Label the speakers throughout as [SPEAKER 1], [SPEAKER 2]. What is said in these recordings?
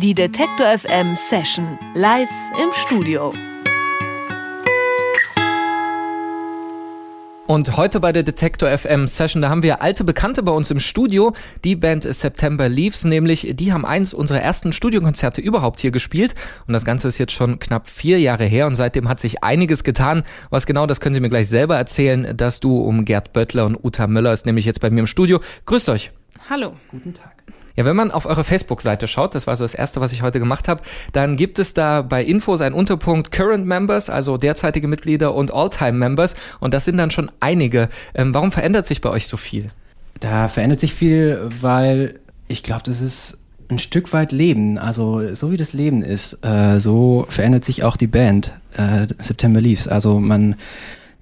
[SPEAKER 1] Die Detektor FM Session live im Studio.
[SPEAKER 2] Und heute bei der Detektor FM Session, da haben wir alte Bekannte bei uns im Studio. Die Band September Leaves, nämlich die haben eins unserer ersten Studiokonzerte überhaupt hier gespielt. Und das Ganze ist jetzt schon knapp vier Jahre her und seitdem hat sich einiges getan. Was genau, das können Sie mir gleich selber erzählen. Das du um Gerd Böttler und Uta Müller ist nämlich jetzt bei mir im Studio. Grüßt euch.
[SPEAKER 3] Hallo.
[SPEAKER 2] Guten Tag. Ja, wenn man auf eure Facebook-Seite schaut, das war so das erste, was ich heute gemacht habe, dann gibt es da bei Infos einen Unterpunkt Current Members, also derzeitige Mitglieder und All-Time Members und das sind dann schon einige. Ähm, warum verändert sich bei euch so viel?
[SPEAKER 4] Da verändert sich viel, weil ich glaube, das ist ein Stück weit Leben. Also so wie das Leben ist, äh, so verändert sich auch die Band äh, September Leaves. Also man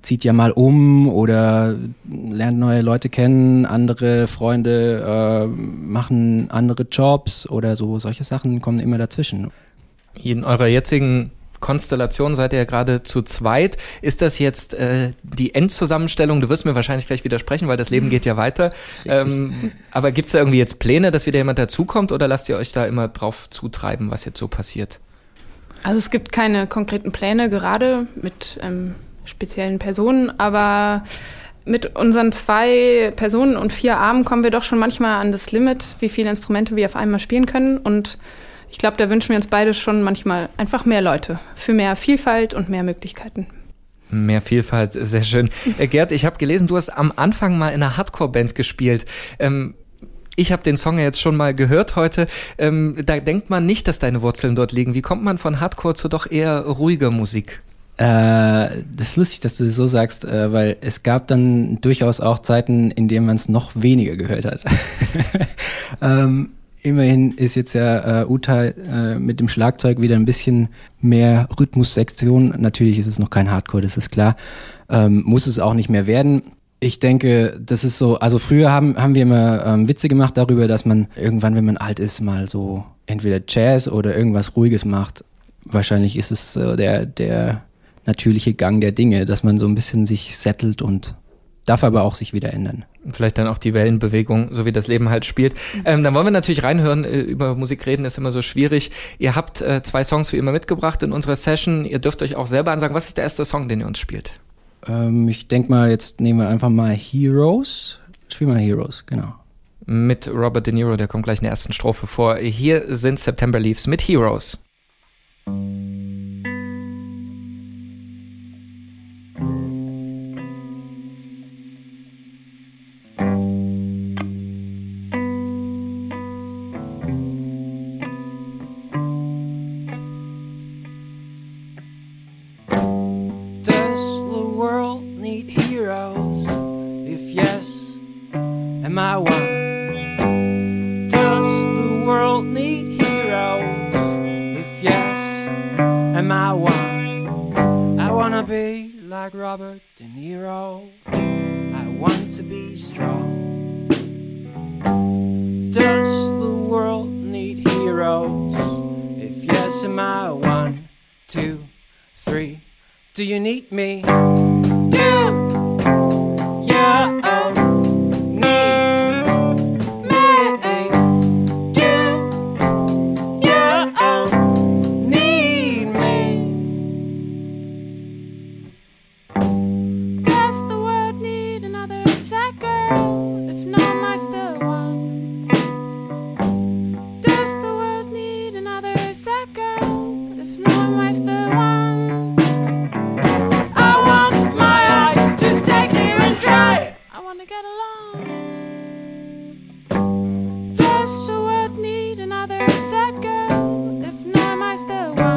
[SPEAKER 4] zieht ja mal um oder lernt neue Leute kennen, andere Freunde äh, machen andere Jobs oder so, solche Sachen kommen immer dazwischen.
[SPEAKER 2] In eurer jetzigen Konstellation seid ihr ja gerade zu zweit. Ist das jetzt äh, die Endzusammenstellung? Du wirst mir wahrscheinlich gleich widersprechen, weil das Leben geht ja weiter. Ähm, aber gibt es da irgendwie jetzt Pläne, dass wieder jemand dazukommt oder lasst ihr euch da immer drauf zutreiben, was jetzt so passiert?
[SPEAKER 3] Also es gibt keine konkreten Pläne gerade mit ähm, speziellen Personen, aber mit unseren zwei Personen und vier Armen kommen wir doch schon manchmal an das Limit, wie viele Instrumente wir auf einmal spielen können. Und ich glaube, da wünschen wir uns beide schon manchmal einfach mehr Leute für mehr Vielfalt und mehr Möglichkeiten.
[SPEAKER 2] Mehr Vielfalt, sehr schön. Äh, Gerd, ich habe gelesen, du hast am Anfang mal in einer Hardcore-Band gespielt. Ähm, ich habe den Song ja jetzt schon mal gehört heute. Ähm, da denkt man nicht, dass deine Wurzeln dort liegen. Wie kommt man von Hardcore zu doch eher ruhiger Musik?
[SPEAKER 4] Äh, das ist lustig, dass du das so sagst, äh, weil es gab dann durchaus auch Zeiten, in denen man es noch weniger gehört hat. ähm, immerhin ist jetzt ja äh, Uta äh, mit dem Schlagzeug wieder ein bisschen mehr Rhythmussektion. Natürlich ist es noch kein Hardcore, das ist klar. Ähm, muss es auch nicht mehr werden. Ich denke, das ist so, also früher haben, haben wir immer ähm, Witze gemacht darüber, dass man irgendwann, wenn man alt ist, mal so entweder Jazz oder irgendwas Ruhiges macht. Wahrscheinlich ist es so der, der natürliche Gang der Dinge, dass man so ein bisschen sich settelt und darf aber auch sich wieder ändern.
[SPEAKER 2] Vielleicht dann auch die Wellenbewegung, so wie das Leben halt spielt. Ähm, dann wollen wir natürlich reinhören. Äh, über Musik reden ist immer so schwierig. Ihr habt äh, zwei Songs wie immer mitgebracht in unserer Session. Ihr dürft euch auch selber ansagen. Was ist der erste Song, den ihr uns spielt?
[SPEAKER 4] Ähm, ich denke mal, jetzt nehmen wir einfach mal Heroes. Spielen wir Heroes, genau.
[SPEAKER 2] Mit Robert De Niro, der kommt gleich in der ersten Strophe vor. Hier sind September Leaves mit Heroes.
[SPEAKER 5] Want to be strong. Does the world need heroes? If yes, am I one, two, three? Do you need me? just the one. Does the world need another sad girl? If no one was the one, I want my eyes to stay clear and dry.
[SPEAKER 6] I wanna get along. Does the world
[SPEAKER 5] need another sad girl? If no one was the one.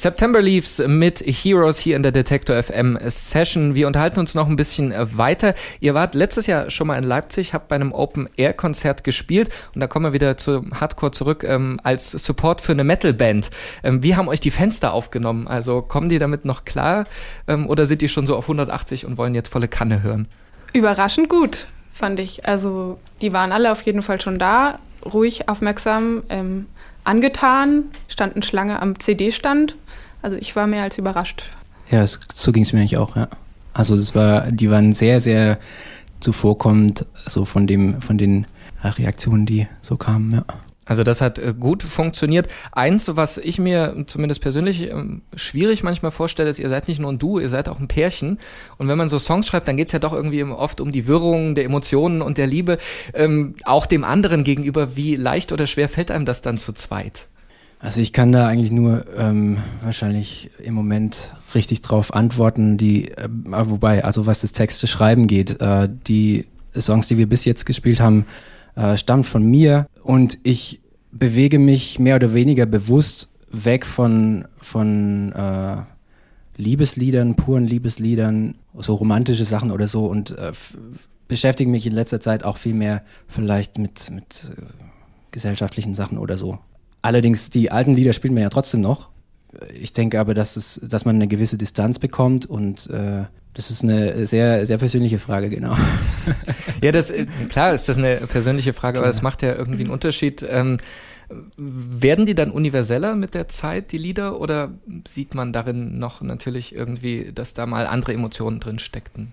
[SPEAKER 2] September Leaves mit Heroes hier in der Detektor FM Session. Wir unterhalten uns noch ein bisschen weiter. Ihr wart letztes Jahr schon mal in Leipzig, habt bei einem Open Air Konzert gespielt und da kommen wir wieder zu Hardcore zurück ähm, als Support für eine Metal-Band. Ähm, wie haben euch die Fenster aufgenommen? Also kommen die damit noch klar ähm, oder sind die schon so auf 180 und wollen jetzt volle Kanne hören?
[SPEAKER 3] Überraschend gut, fand ich. Also die waren alle auf jeden Fall schon da, ruhig, aufmerksam. Ähm, angetan, standen Schlange am CD-Stand. Also ich war mehr als überrascht.
[SPEAKER 4] Ja, es, so ging es mir eigentlich auch, ja. Also es war, die waren sehr, sehr zuvorkommend, so von dem, von den Reaktionen, die so kamen, ja.
[SPEAKER 2] Also das hat äh, gut funktioniert. Eins, was ich mir zumindest persönlich ähm, schwierig manchmal vorstelle, ist, ihr seid nicht nur ein Duo, ihr seid auch ein Pärchen. Und wenn man so Songs schreibt, dann geht's ja doch irgendwie oft um die Wirrung der Emotionen und der Liebe. Ähm, auch dem anderen gegenüber, wie leicht oder schwer fällt einem das dann zu zweit?
[SPEAKER 4] Also ich kann da eigentlich nur ähm, wahrscheinlich im Moment richtig drauf antworten, die, äh, wobei, also was das Texte schreiben geht, äh, die Songs, die wir bis jetzt gespielt haben, äh, stammt von mir und ich bewege mich mehr oder weniger bewusst weg von, von äh, Liebesliedern, puren Liebesliedern, so romantische Sachen oder so und äh, beschäftige mich in letzter Zeit auch viel mehr vielleicht mit, mit äh, gesellschaftlichen Sachen oder so. Allerdings, die alten Lieder spielt man ja trotzdem noch. Ich denke aber, dass, es, dass man eine gewisse Distanz bekommt und äh, das ist eine sehr, sehr persönliche Frage, genau.
[SPEAKER 2] ja, das, äh, klar ist das eine persönliche Frage, aber es macht ja irgendwie einen Unterschied. Ähm, werden die dann universeller mit der Zeit, die Lieder, oder sieht man darin noch natürlich irgendwie, dass da mal andere Emotionen drin steckten?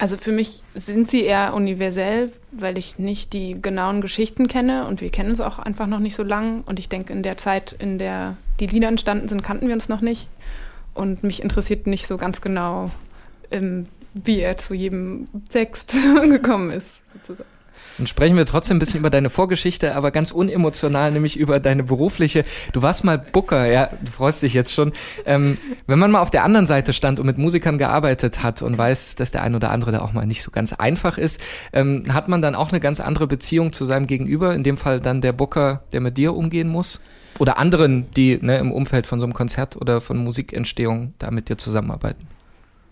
[SPEAKER 3] Also für mich sind sie eher universell, weil ich nicht die genauen Geschichten kenne und wir kennen uns auch einfach noch nicht so lang. Und ich denke, in der Zeit, in der die Lieder entstanden sind, kannten wir uns noch nicht. Und mich interessiert nicht so ganz genau, ähm, wie er zu jedem Text gekommen ist, sozusagen.
[SPEAKER 2] Dann sprechen wir trotzdem ein bisschen über deine Vorgeschichte, aber ganz unemotional, nämlich über deine berufliche. Du warst mal Booker, ja, du freust dich jetzt schon. Ähm, wenn man mal auf der anderen Seite stand und mit Musikern gearbeitet hat und weiß, dass der ein oder andere da auch mal nicht so ganz einfach ist, ähm, hat man dann auch eine ganz andere Beziehung zu seinem Gegenüber, in dem Fall dann der Booker, der mit dir umgehen muss? Oder anderen, die ne, im Umfeld von so einem Konzert oder von Musikentstehung da mit dir zusammenarbeiten?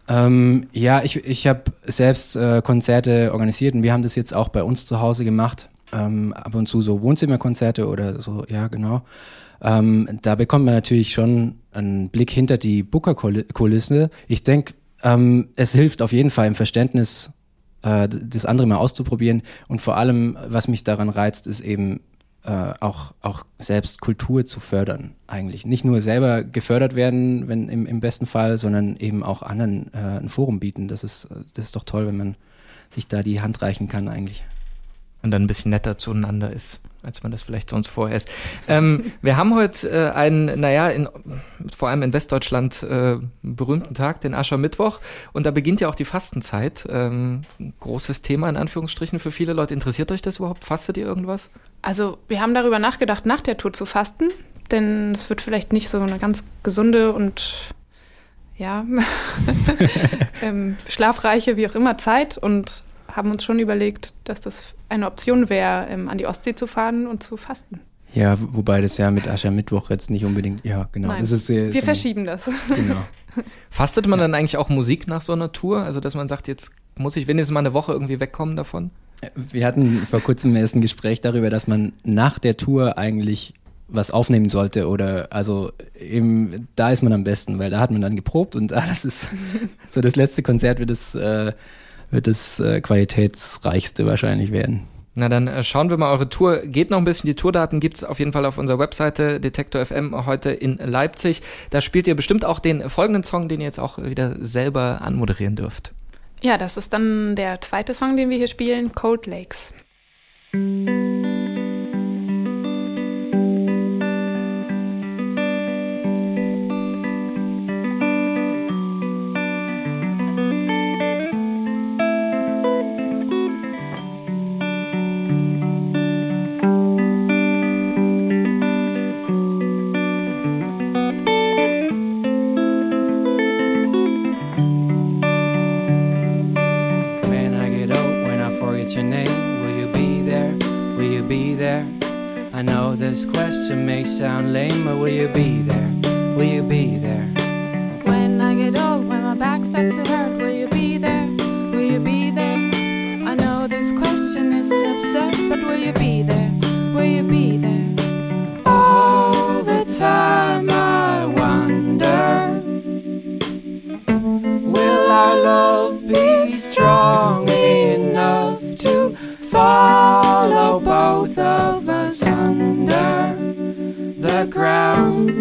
[SPEAKER 4] Ähm, ja, ich, ich habe selbst äh, Konzerte organisiert und wir haben das jetzt auch bei uns zu Hause gemacht. Ähm, ab und zu so Wohnzimmerkonzerte oder so, ja, genau. Ähm, da bekommt man natürlich schon einen Blick hinter die Booker-Kulisse. Ich denke, ähm, es hilft auf jeden Fall im Verständnis, äh, das andere mal auszuprobieren. Und vor allem, was mich daran reizt, ist eben äh, auch, auch selbst Kultur zu fördern, eigentlich. Nicht nur selber gefördert werden, wenn im, im besten Fall, sondern eben auch anderen äh, ein Forum bieten. Das ist, das ist doch toll, wenn man sich da die Hand reichen kann, eigentlich.
[SPEAKER 2] Und dann ein bisschen netter zueinander ist als man das vielleicht sonst vorher ist. Ähm, wir haben heute äh, einen, naja, in, vor allem in Westdeutschland äh, berühmten Tag, den Aschermittwoch. Und da beginnt ja auch die Fastenzeit. Ähm, großes Thema in Anführungsstrichen für viele Leute. Interessiert euch das überhaupt? Fastet ihr irgendwas?
[SPEAKER 3] Also wir haben darüber nachgedacht, nach der Tour zu fasten. Denn es wird vielleicht nicht so eine ganz gesunde und ja, ähm, schlafreiche, wie auch immer Zeit. Und haben uns schon überlegt, dass das eine Option wäre, ähm, an die Ostsee zu fahren und zu fasten.
[SPEAKER 4] Ja, wobei das ja mit Aschermittwoch jetzt nicht unbedingt, ja, genau.
[SPEAKER 3] Nein,
[SPEAKER 4] das
[SPEAKER 3] ist, wir so verschieben das.
[SPEAKER 4] Genau.
[SPEAKER 2] Fastet man dann eigentlich auch Musik nach so einer Tour? Also, dass man sagt, jetzt muss ich wenigstens mal eine Woche irgendwie wegkommen davon?
[SPEAKER 4] Wir hatten vor kurzem erst ein Gespräch darüber, dass man nach der Tour eigentlich was aufnehmen sollte oder also eben da ist man am besten, weil da hat man dann geprobt und alles ist so das letzte Konzert wird es äh, wird das äh, qualitätsreichste wahrscheinlich werden.
[SPEAKER 2] Na dann äh, schauen wir mal, eure Tour geht noch ein bisschen. Die Tourdaten gibt's auf jeden Fall auf unserer Webseite Detektor FM heute in Leipzig. Da spielt ihr bestimmt auch den folgenden Song, den ihr jetzt auch wieder selber anmoderieren dürft.
[SPEAKER 3] Ja, das ist dann der zweite Song, den wir hier spielen, Cold Lakes.
[SPEAKER 5] I know this question may sound lame, but will you be there? Will you be there?
[SPEAKER 3] When I get old, when my back starts to hurt,
[SPEAKER 5] ground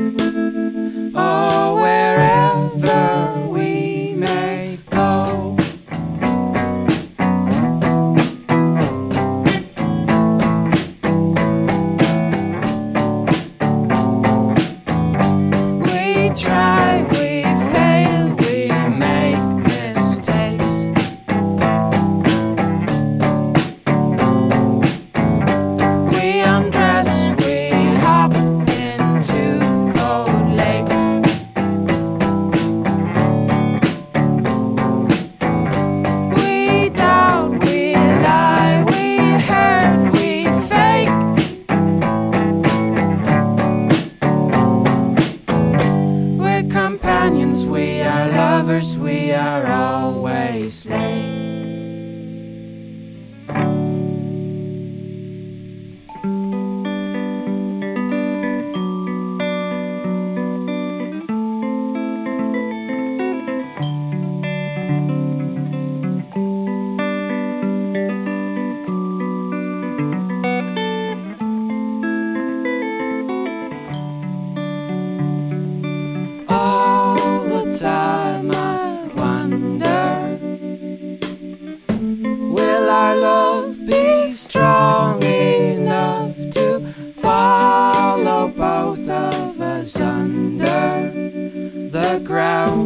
[SPEAKER 5] the ground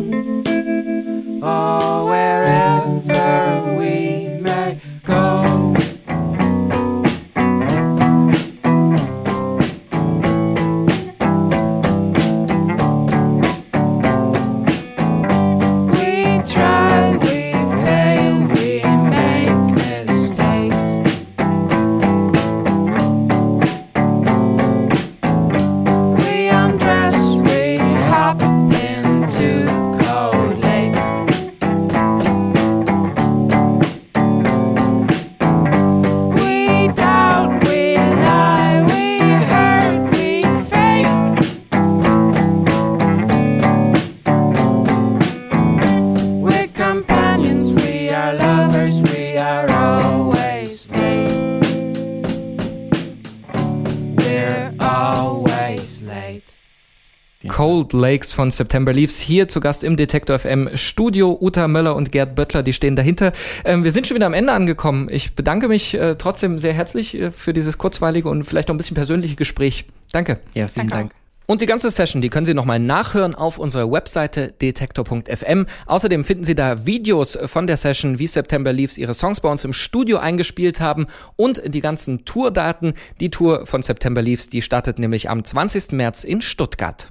[SPEAKER 2] Lakes von September Leaves hier zu Gast im Detektor FM Studio. Uta Möller und Gerd Böttler, die stehen dahinter. Ähm, wir sind schon wieder am Ende angekommen. Ich bedanke mich äh, trotzdem sehr herzlich äh, für dieses kurzweilige und vielleicht noch ein bisschen persönliche Gespräch. Danke.
[SPEAKER 4] Ja, vielen
[SPEAKER 3] Danke
[SPEAKER 4] Dank.
[SPEAKER 2] Und die ganze Session, die können Sie nochmal nachhören auf unserer Webseite detektor.fm. Außerdem finden Sie da Videos von der Session, wie September Leaves ihre Songs bei uns im Studio eingespielt haben und die ganzen Tourdaten. Die Tour von September Leaves, die startet nämlich am 20. März in Stuttgart.